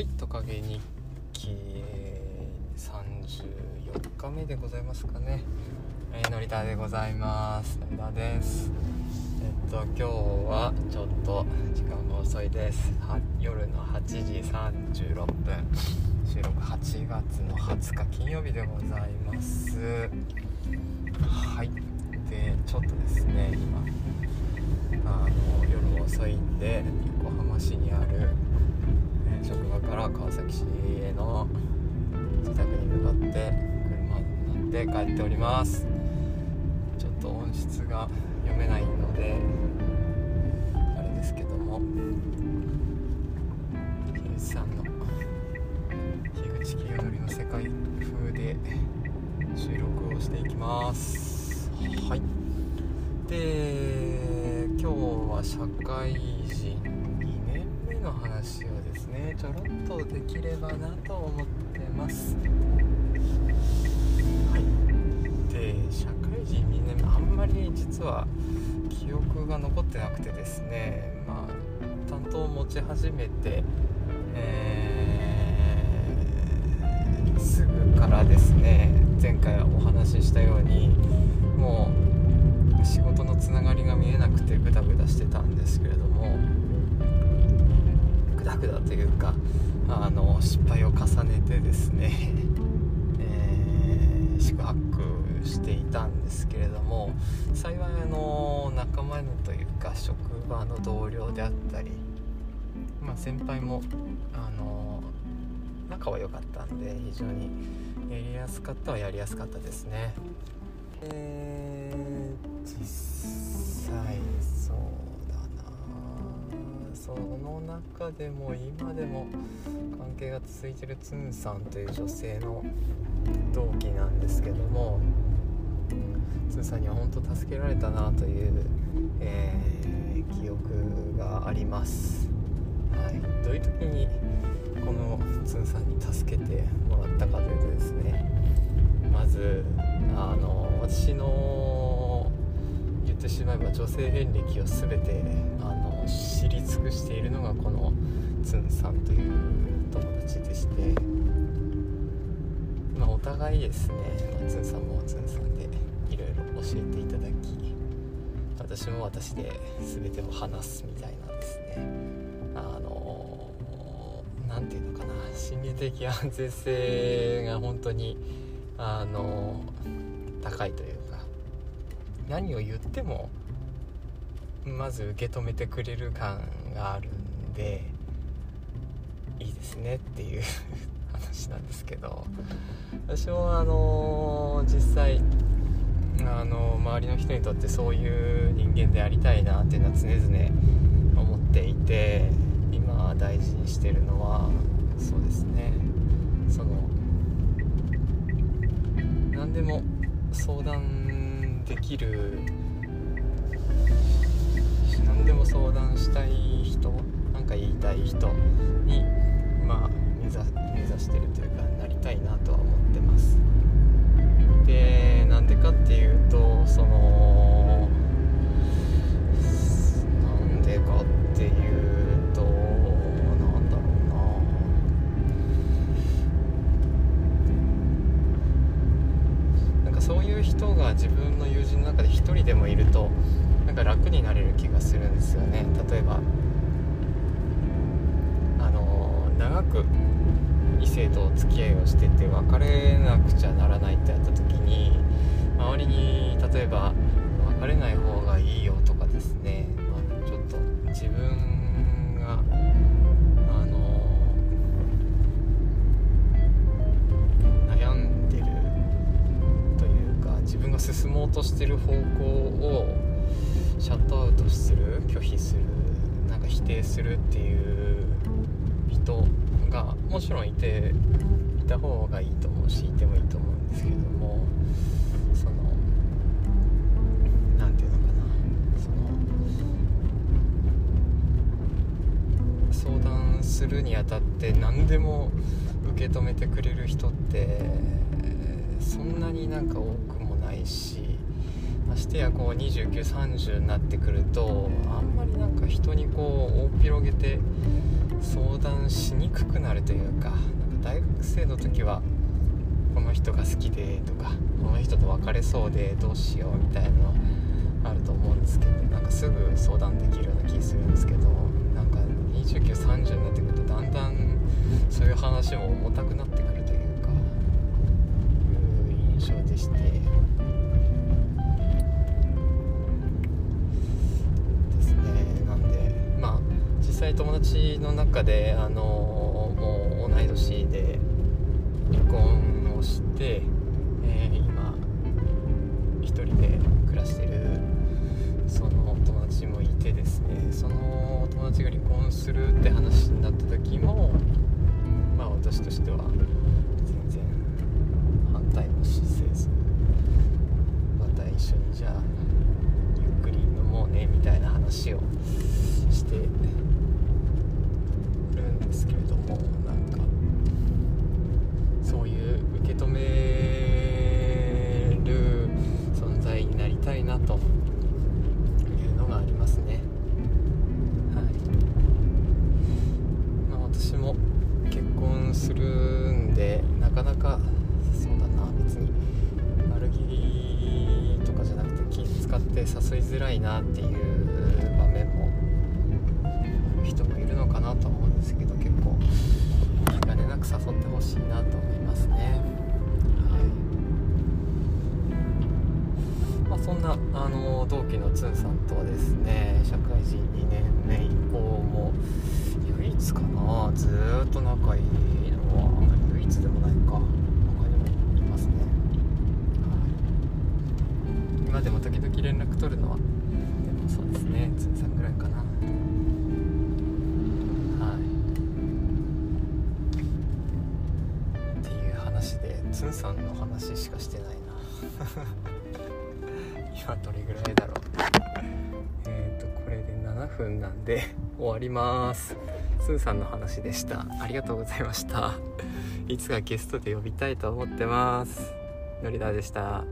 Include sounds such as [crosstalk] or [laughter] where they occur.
はい。トカゲ日記34日目でございますかね、えー、のりたでございます。のりたです。えっと今日はちょっと時間が遅いです。は夜の8時36分。収録8月の20日金曜日でございます。はい。でちょっとですね今あの夜遅いんで横浜市にあるから川崎市への自宅に向かって車に乗って帰っております。ちょっと音質が読めないのであれですけども。樋口さんの樋口清則の世界風で収録をしていきます。はい。で今日は社会人の話をねちょろっとできればなと思ってます。はい。で社会人2年目あんまり実は記憶が残ってなくてですねまあ担当を持ち始めてえー、すぐからですね前回お話ししたようにもう仕事のつながりが見えなくてグダグダしてたんですけれどもグダグダというかあの失敗を重ねてですね、[laughs] えー、宿泊していたんですけれども幸いあの仲間というか職場の同僚であったり、まあ、先輩もあの仲は良かったんで非常にやりやすかったはやりやすかったですね。えー、実際そうその中でも今でも関係が続いてるツンさんという女性の同期なんですけどもツンさんには本当助けられたなという、えー、記憶があります、はい、どういう時にこのツンさんに助けてもらったかというとですねまずあの私の言ってしまえば女性遍歴を全てあの知り尽くしているのがこのツンさんという友達でして、まあ、お互いですね、まあ、ツンさんもツンさんでいろいろ教えていただき私も私で全てを話すみたいなですね。あの何て言うのかな心理的安全性が本当にあの高いというか何を言ってもまず受け止めてくれる感があるんでいいですねっていう [laughs] 話なんですけど私もあの実際あの周りの人にとってそういう人間でありたいなっていうのは常々思っていて今大事にしてるのはそうですね。その何でも相談できる何でも相談したい人何か言いたい人にまあ目指目指してるというかなりたいなとは思ってます。でなんでかっていうとその楽になれる気がするんですよね。例えばあの長く異性とお付き合いをしてて別れなくちゃならないってなった時に周りに例えば別れない方がいいよとかですね、まあ、ちょっと自分があの悩んでるというか自分が進もうとしてる方向を拒否するなんか否定するっていう人がもちろんいていた方がいいと思うしいてもいいと思うんですけれどもその何て言うのかなその相談するにあたって何でも受け止めてくれる人ってそんなになんか多くもないしてやこう2930になってくるとあんまりなんか人にこう大広げて相談しにくくなるというかなんか大学生の時はこの人が好きでとかこの人と別れそうでどうしようみたいなのあると思うんですけどなんかすぐ相談できるような気するんですけどなんか2930になってくるとだんだんそういう話も重たくなってくるというかいう印象でして。友達の中であのもう同い年で離婚をして、えー、今一人で暮らしてるその友達もいてですね。その友達が離婚するって話になった時もまあ私としては結婚するんでなかなかそうだな。別に悪気とかじゃなくて気使って誘いづらいなっていう場面も人もいるのかなと思うんですけど結構気兼ねなく誘ってほしいなと思いますね。はい。まあそんなあの同期のつんさんとはですね社会人2年目以降も唯一かなずっと仲いいのは唯一でもないか。他にもいますね、はい、今でも時々連絡取るのは？でもそうですね。つんさんぐらいかな。はい。っていう話でつんさんの話しかしてないな。[laughs] 今どれぐらいだろう、7分なんで [laughs] 終わります。スーさんの話でした。ありがとうございました。いつかゲストで呼びたいと思ってます。のりだでした。